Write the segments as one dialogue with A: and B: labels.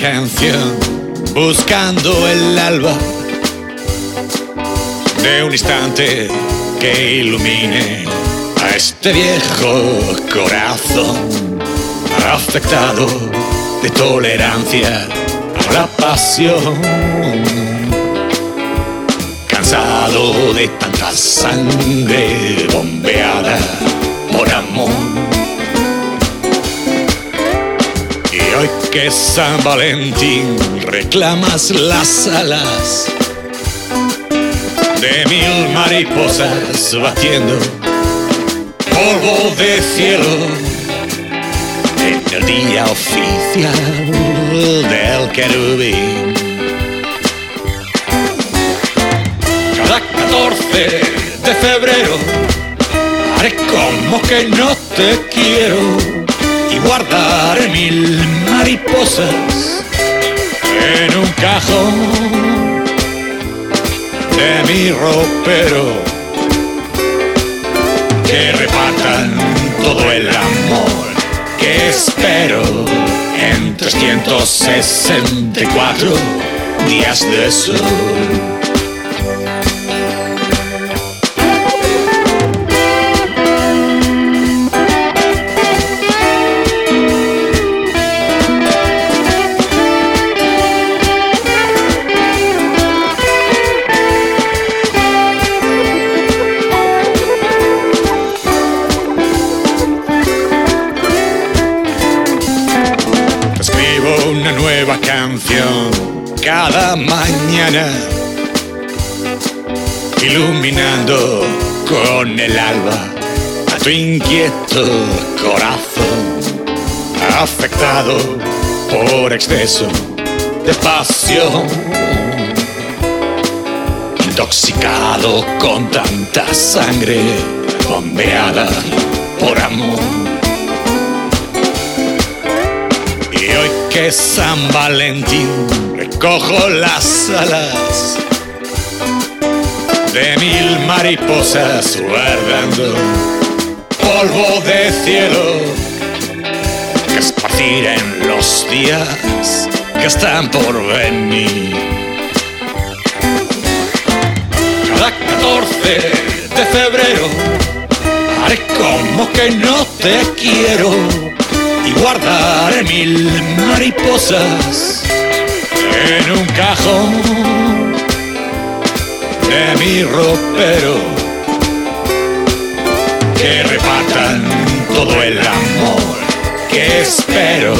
A: canción buscando el alba de un instante que ilumine a este viejo corazón afectado de tolerancia a la pasión. Cansado de tanta sangre hoy que San Valentín reclamas las alas de mil mariposas batiendo polvo de cielo en el día oficial del querubín. Cada 14 de febrero haré como que no te quiero y guardaré mil mariposas en un cajón de mi ropero que repartan todo el amor que espero en 364 días de sol. Canción cada mañana, iluminando con el alba a tu inquieto corazón, afectado por exceso de pasión, intoxicado con tanta sangre bombeada por amor. San Valentín, recojo las alas de mil mariposas guardando polvo de cielo. Que esparcir en los días que están por venir. Cada 14 de febrero haré como que no te quiero y guardaré mil mariposas en un cajón de mi ropero que repartan todo el amor que espero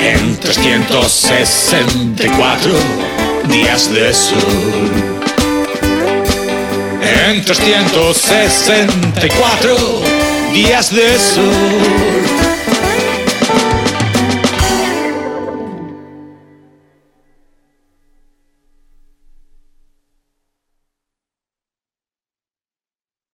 A: en 364 días de sol. En 364 días de sol.